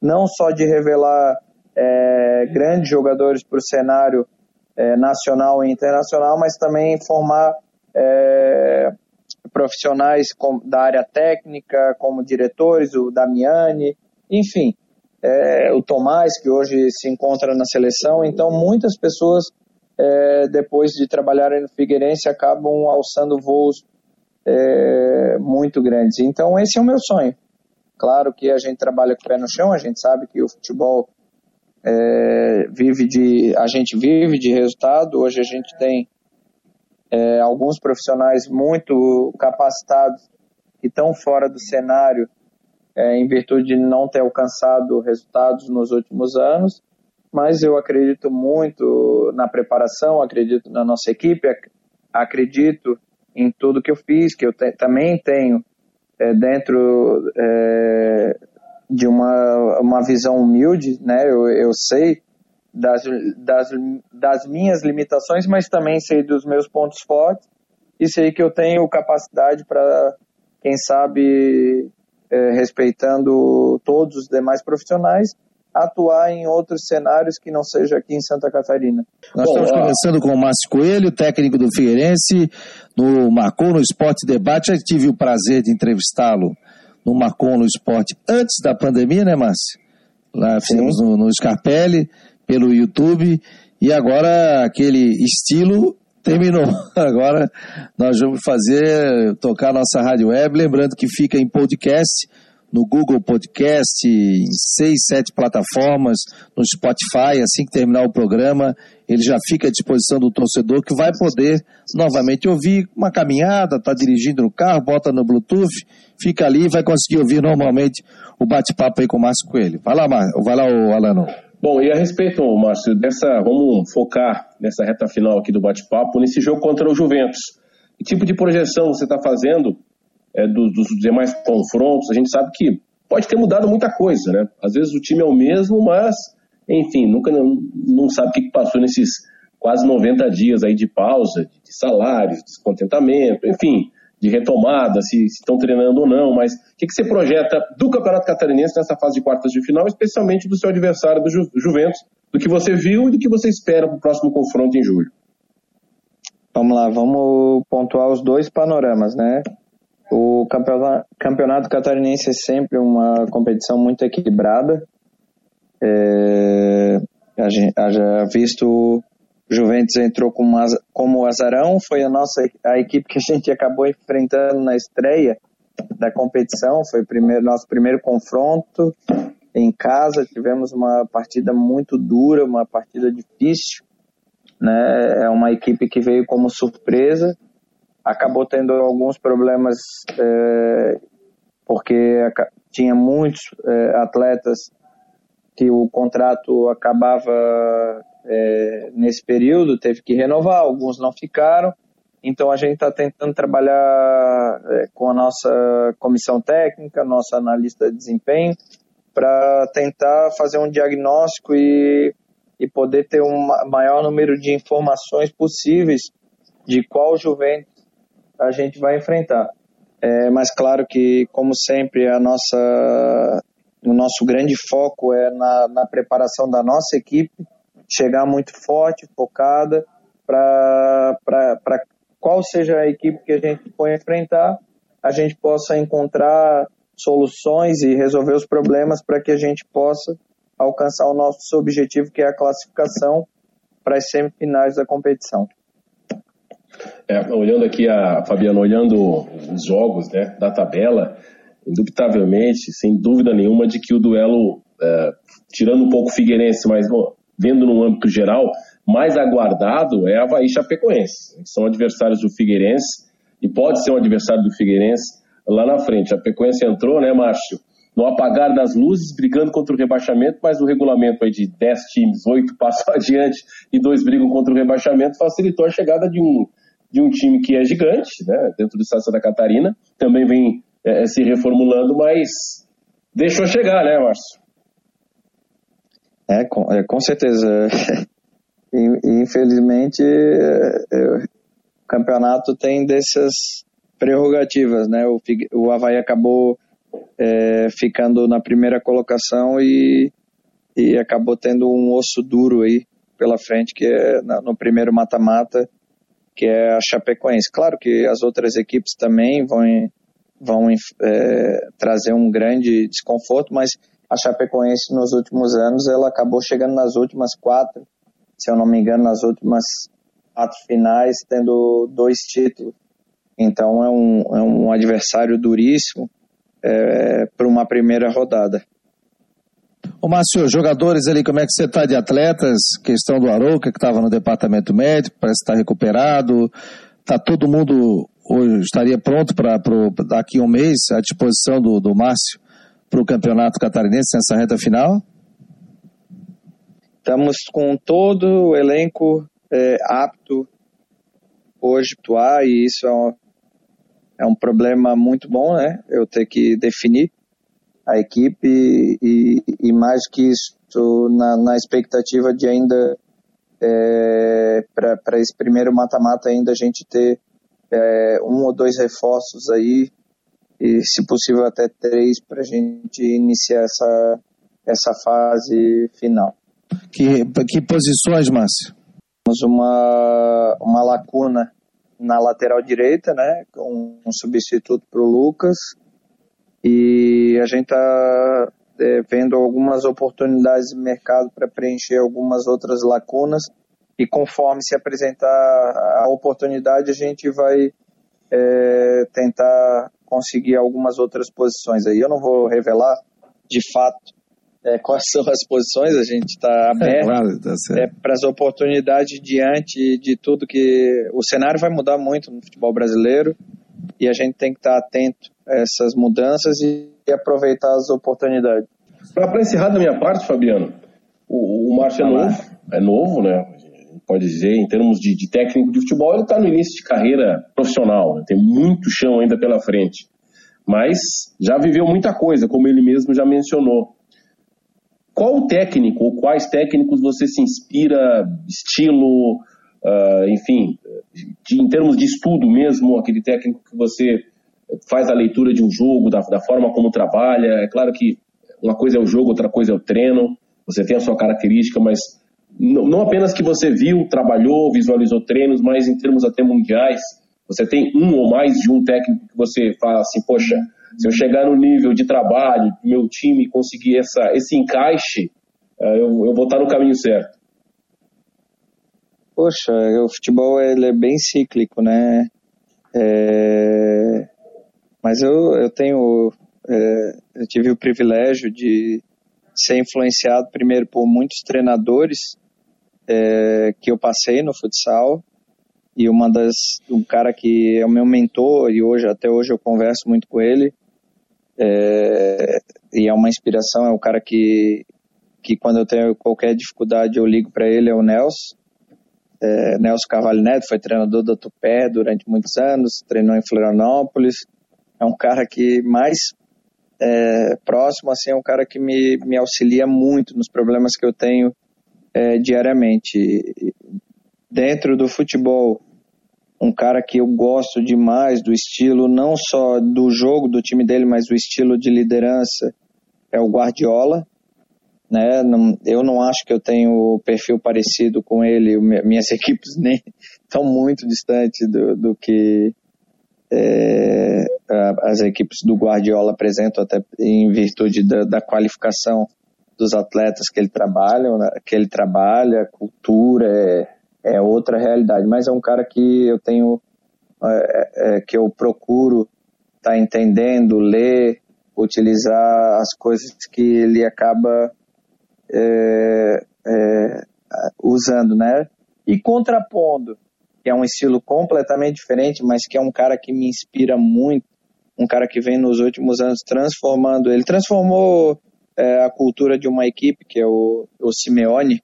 Speaker 2: não só de revelar é, grandes jogadores para o cenário é, nacional e internacional, mas também formar é, profissionais da área técnica, como diretores, o Damiani, enfim, é, o Tomás, que hoje se encontra na seleção. Então, muitas pessoas é, depois de trabalharem no Figueirense, acabam alçando voos é, muito grandes. Então, esse é o meu sonho. Claro que a gente trabalha com o pé no chão, a gente sabe que o futebol é, vive de, a gente vive de resultado. Hoje a gente tem é, alguns profissionais muito capacitados que estão fora do cenário é, em virtude de não ter alcançado resultados nos últimos anos mas eu acredito muito na preparação, acredito na nossa equipe, acredito em tudo que eu fiz, que eu te, também tenho é, dentro é, de uma, uma visão humilde, né? Eu, eu sei das, das, das minhas limitações, mas também sei dos meus pontos fortes e sei que eu tenho capacidade para, quem sabe, é, respeitando todos os demais profissionais, atuar em outros cenários que não seja aqui em Santa Catarina.
Speaker 1: Nós Bom, estamos conversando com o Márcio Coelho, técnico do Figueirense, no Marcon no Esporte Debate. Já tive o prazer de entrevistá-lo no Marcon no Esporte antes da pandemia, né, Márcio? Lá fizemos no, no Scarpelli, pelo YouTube, e agora aquele estilo terminou. Agora nós vamos fazer, tocar nossa rádio web, lembrando que fica em podcast no Google Podcast, em seis, sete plataformas, no Spotify, assim que terminar o programa, ele já fica à disposição do torcedor que vai poder novamente ouvir uma caminhada, está dirigindo no carro, bota no Bluetooth, fica ali e vai conseguir ouvir normalmente o bate-papo aí com o Márcio Coelho. Vai lá, Mar... vai lá, o Alano.
Speaker 3: Bom, e a respeito, Márcio, dessa, vamos focar nessa reta final aqui do bate-papo, nesse jogo contra o Juventus. Que tipo de projeção você está fazendo é, dos, dos demais confrontos, a gente sabe que pode ter mudado muita coisa, né? Às vezes o time é o mesmo, mas, enfim, nunca não, não sabe o que passou nesses quase 90 dias aí de pausa, de salários, de descontentamento, enfim, de retomada, se, estão treinando ou não, mas o que, que você projeta do Campeonato Catarinense nessa fase de quartas de final, especialmente do seu adversário do Ju, Juventus, do que você viu e do que você espera para o próximo confronto em julho?
Speaker 2: Vamos lá, vamos pontuar os dois panoramas, né? O campeonato catarinense é sempre uma competição muito equilibrada. É, a gente, já visto Juventus entrou como, como azarão, foi a nossa a equipe que a gente acabou enfrentando na estreia da competição, foi o primeiro, nosso primeiro confronto em casa, tivemos uma partida muito dura, uma partida difícil, né? É uma equipe que veio como surpresa, acabou tendo alguns problemas é, porque tinha muitos é, atletas que o contrato acabava é, nesse período, teve que renovar, alguns não ficaram. Então a gente está tentando trabalhar é, com a nossa comissão técnica, nossa analista de desempenho, para tentar fazer um diagnóstico e, e poder ter um maior número de informações possíveis de qual Juventus a gente vai enfrentar. É, mas claro que, como sempre, a nossa, o nosso grande foco é na, na preparação da nossa equipe, chegar muito forte, focada, para qual seja a equipe que a gente for enfrentar, a gente possa encontrar soluções e resolver os problemas para que a gente possa alcançar o nosso objetivo, que é a classificação para as semifinais da competição.
Speaker 3: É, olhando aqui, a Fabiano, olhando os jogos né, da tabela, indubitavelmente, sem dúvida nenhuma, de que o duelo, é, tirando um pouco o Figueirense, mas bom, vendo no âmbito geral, mais aguardado é Havaí Chapecoense. São adversários do Figueirense e pode ser um adversário do Figueirense lá na frente. A Chapecoense entrou, né, Márcio? No apagar das luzes, brigando contra o rebaixamento, mas o regulamento aí de 10 times, 8 passam adiante e dois brigam contra o rebaixamento, facilitou a chegada de um, de um time que é gigante, né, dentro do estado da Catarina, também vem é, se reformulando, mas deixou chegar, né, Márcio?
Speaker 2: É, com, é, com certeza. Infelizmente, é, é, o campeonato tem dessas prerrogativas, né? O, o Havaí acabou é, ficando na primeira colocação e, e acabou tendo um osso duro aí pela frente, que é no primeiro mata-mata, que é a Chapecoense. Claro que as outras equipes também vão, vão é, trazer um grande desconforto, mas a Chapecoense nos últimos anos ela acabou chegando nas últimas quatro, se eu não me engano, nas últimas quatro finais, tendo dois títulos. Então é um, é um adversário duríssimo é, para uma primeira rodada.
Speaker 1: Ô Márcio, jogadores ali, como é que você está de atletas? Questão do Arouca, que estava no departamento médico, parece que está recuperado. Está todo mundo, hoje, estaria pronto para daqui a um mês, à disposição do, do Márcio para o campeonato catarinense nessa reta final?
Speaker 2: Estamos com todo o elenco é, apto hoje atuar e isso é um, é um problema muito bom, né? Eu ter que definir a equipe e, e mais que isso, na, na expectativa de ainda é, para esse primeiro mata-mata ainda a gente ter é, um ou dois reforços aí e se possível até três para a gente iniciar essa, essa fase final.
Speaker 1: Que, que posições, Márcio?
Speaker 2: Temos uma, uma lacuna na lateral direita, né, com um substituto para o Lucas, e a gente está é, vendo algumas oportunidades de mercado para preencher algumas outras lacunas, e conforme se apresentar a oportunidade, a gente vai é, tentar conseguir algumas outras posições aí. Eu não vou revelar de fato é, quais são as posições, a gente está é, aberto é, claro, tá é, para as oportunidades diante de tudo que. O cenário vai mudar muito no futebol brasileiro e a gente tem que estar tá atento a essas mudanças e, e aproveitar as oportunidades.
Speaker 3: Para encerrar da minha parte, Fabiano, o, o Márcio é novo, é novo, né? Pode dizer, em termos de, de técnico de futebol, ele está no início de carreira profissional, né? tem muito chão ainda pela frente. Mas já viveu muita coisa, como ele mesmo já mencionou. Qual técnico ou quais técnicos você se inspira, estilo, uh, enfim, de, em termos de estudo mesmo, aquele técnico que você faz a leitura de um jogo, da, da forma como trabalha? É claro que uma coisa é o jogo, outra coisa é o treino, você tem a sua característica, mas não apenas que você viu, trabalhou, visualizou treinos, mas em termos até mundiais, você tem um ou mais de um técnico que você fala assim, poxa, se eu chegar no nível de trabalho, meu time conseguir essa, esse encaixe, eh, eu, eu vou estar no caminho certo.
Speaker 2: Poxa, o futebol ele é bem cíclico, né? É... Mas eu, eu tenho, é... eu tive o privilégio de ser influenciado primeiro por muitos treinadores é, que eu passei no futsal. E uma das um cara que é o meu mentor e hoje até hoje eu converso muito com ele é, e é uma inspiração é o cara que que quando eu tenho qualquer dificuldade eu ligo para ele é o Nelson. É, Nelson Carvalho Neto foi treinador do Tupé durante muitos anos treinou em Florianópolis. É um cara que mais é, próximo assim é um cara que me, me auxilia muito nos problemas que eu tenho é, diariamente. Dentro do futebol, um cara que eu gosto demais do estilo, não só do jogo do time dele, mas do estilo de liderança, é o Guardiola. Né? Não, eu não acho que eu tenho perfil parecido com ele, minhas equipes nem estão muito distantes do, do que é, as equipes do Guardiola apresentam, até em virtude da, da qualificação dos atletas que ele trabalha, né, que ele trabalha, cultura é, é outra realidade. Mas é um cara que eu tenho, é, é, que eu procuro estar tá entendendo, ler, utilizar as coisas que ele acaba é, é, usando, né? E contrapondo, que é um estilo completamente diferente, mas que é um cara que me inspira muito, um cara que vem nos últimos anos transformando, ele transformou é, a cultura de uma equipe, que é o, o Simeone,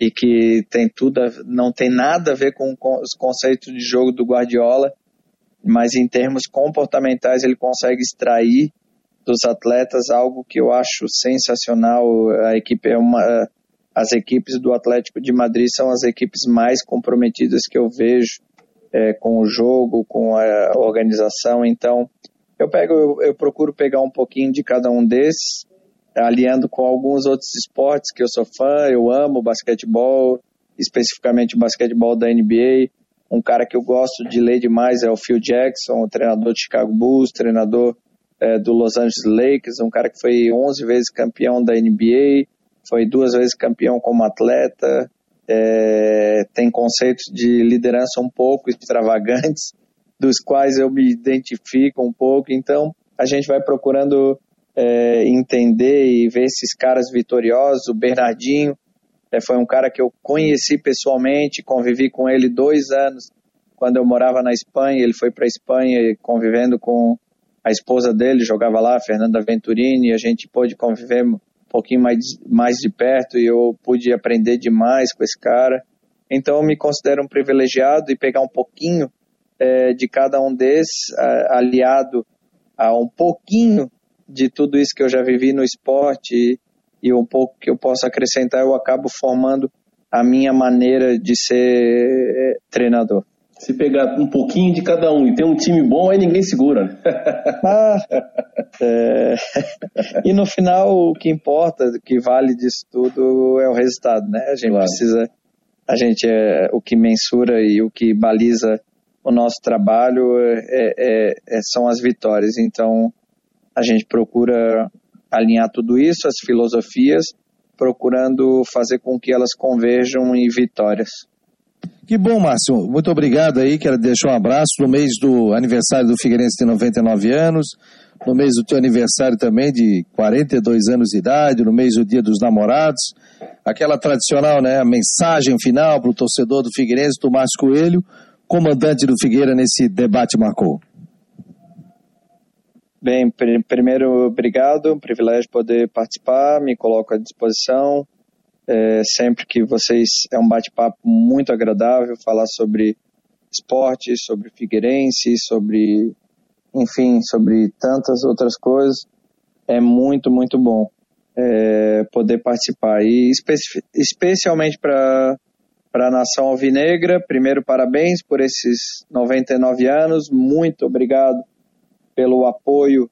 Speaker 2: e que tem tudo, a, não tem nada a ver com, com os conceitos de jogo do Guardiola, mas em termos comportamentais ele consegue extrair dos atletas algo que eu acho sensacional. A equipe é uma as equipes do Atlético de Madrid são as equipes mais comprometidas que eu vejo é, com o jogo, com a organização. Então, eu pego, eu, eu, procuro pegar um pouquinho de cada um desses, aliando com alguns outros esportes que eu sou fã. Eu amo basquetebol, especificamente o basquetebol da NBA. Um cara que eu gosto de ler demais é o Phil Jackson, o treinador de Chicago Bulls, treinador é, do Los Angeles Lakers, um cara que foi 11 vezes campeão da NBA foi duas vezes campeão como atleta, é, tem conceitos de liderança um pouco extravagantes, dos quais eu me identifico um pouco. Então, a gente vai procurando é, entender e ver esses caras vitoriosos. O Bernardinho é, foi um cara que eu conheci pessoalmente, convivi com ele dois anos quando eu morava na Espanha. Ele foi para a Espanha convivendo com a esposa dele, jogava lá, Fernanda Venturini, a gente pôde conviver pouquinho mais, mais de perto e eu pude aprender demais com esse cara. Então eu me considero um privilegiado e pegar um pouquinho é, de cada um desses, aliado a um pouquinho de tudo isso que eu já vivi no esporte e, e um pouco que eu posso acrescentar, eu acabo formando a minha maneira de ser é, treinador
Speaker 3: se pegar um pouquinho de cada um e ter um time bom, aí ninguém segura. Né?
Speaker 2: Ah, é... E no final, o que importa, o que vale disso tudo é o resultado, né? A gente claro. precisa, a gente é o que mensura e o que baliza o nosso trabalho é, é, é, são as vitórias. Então, a gente procura alinhar tudo isso, as filosofias, procurando fazer com que elas converjam em vitórias.
Speaker 1: Que bom, Márcio. Muito obrigado aí. Quero deixar um abraço no mês do aniversário do Figueirense de 99 anos, no mês do teu aniversário também de 42 anos de idade, no mês do Dia dos Namorados. Aquela tradicional, né, a mensagem final para o torcedor do Figueirense, do Márcio Coelho, comandante do Figueira nesse debate marcou.
Speaker 2: Bem, primeiro, obrigado, um privilégio poder participar, me coloco à disposição. É, sempre que vocês. É um bate-papo muito agradável falar sobre esporte, sobre Figueirense, sobre. Enfim, sobre tantas outras coisas. É muito, muito bom é, poder participar. E especialmente para a nação alvinegra, primeiro, parabéns por esses 99 anos. Muito obrigado pelo apoio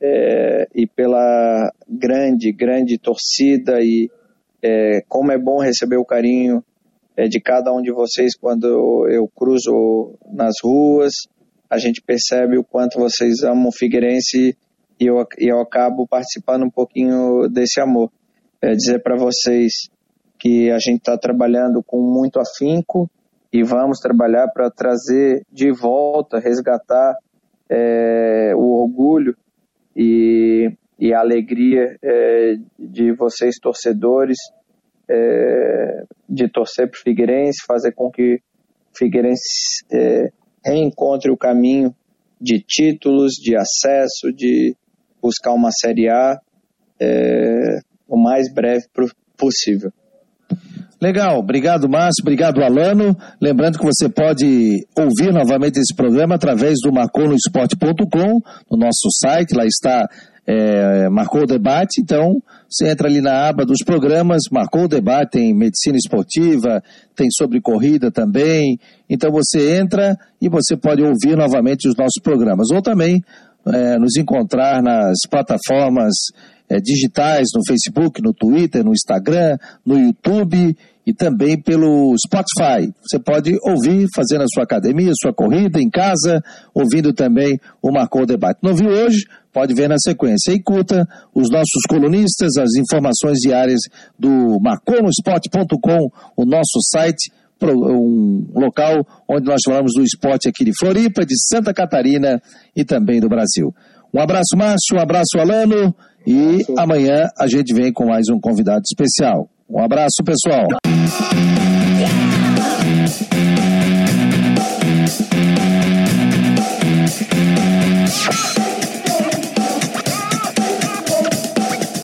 Speaker 2: é, e pela grande, grande torcida e é, como é bom receber o carinho é, de cada um de vocês quando eu cruzo nas ruas. A gente percebe o quanto vocês amam o Figueirense e eu, e eu acabo participando um pouquinho desse amor. É, dizer para vocês que a gente está trabalhando com muito afinco e vamos trabalhar para trazer de volta, resgatar é, o orgulho e e a alegria é, de vocês torcedores é, de torcer para o Figueirense, fazer com que o Figueirense é, reencontre o caminho de títulos, de acesso, de buscar uma Série A é, o mais breve possível.
Speaker 1: Legal, obrigado Márcio, obrigado Alano. Lembrando que você pode ouvir novamente esse programa através do marconosport.com, no nosso site, lá está é, marcou o debate, então você entra ali na aba dos programas, marcou o debate, tem medicina esportiva, tem sobre corrida também, então você entra e você pode ouvir novamente os nossos programas, ou também é, nos encontrar nas plataformas é, digitais, no Facebook, no Twitter, no Instagram, no YouTube e também pelo Spotify. Você pode ouvir fazendo a sua academia, sua corrida em casa, ouvindo também o Marcou Debate. Não viu hoje? Pode ver na sequência. E curta os nossos colunistas, as informações diárias do marconosport.com, o nosso site, um local onde nós falamos do esporte aqui de Floripa, de Santa Catarina e também do Brasil. Um abraço, Márcio, um abraço, Alano, e amanhã a gente vem com mais um convidado especial. Um abraço, pessoal.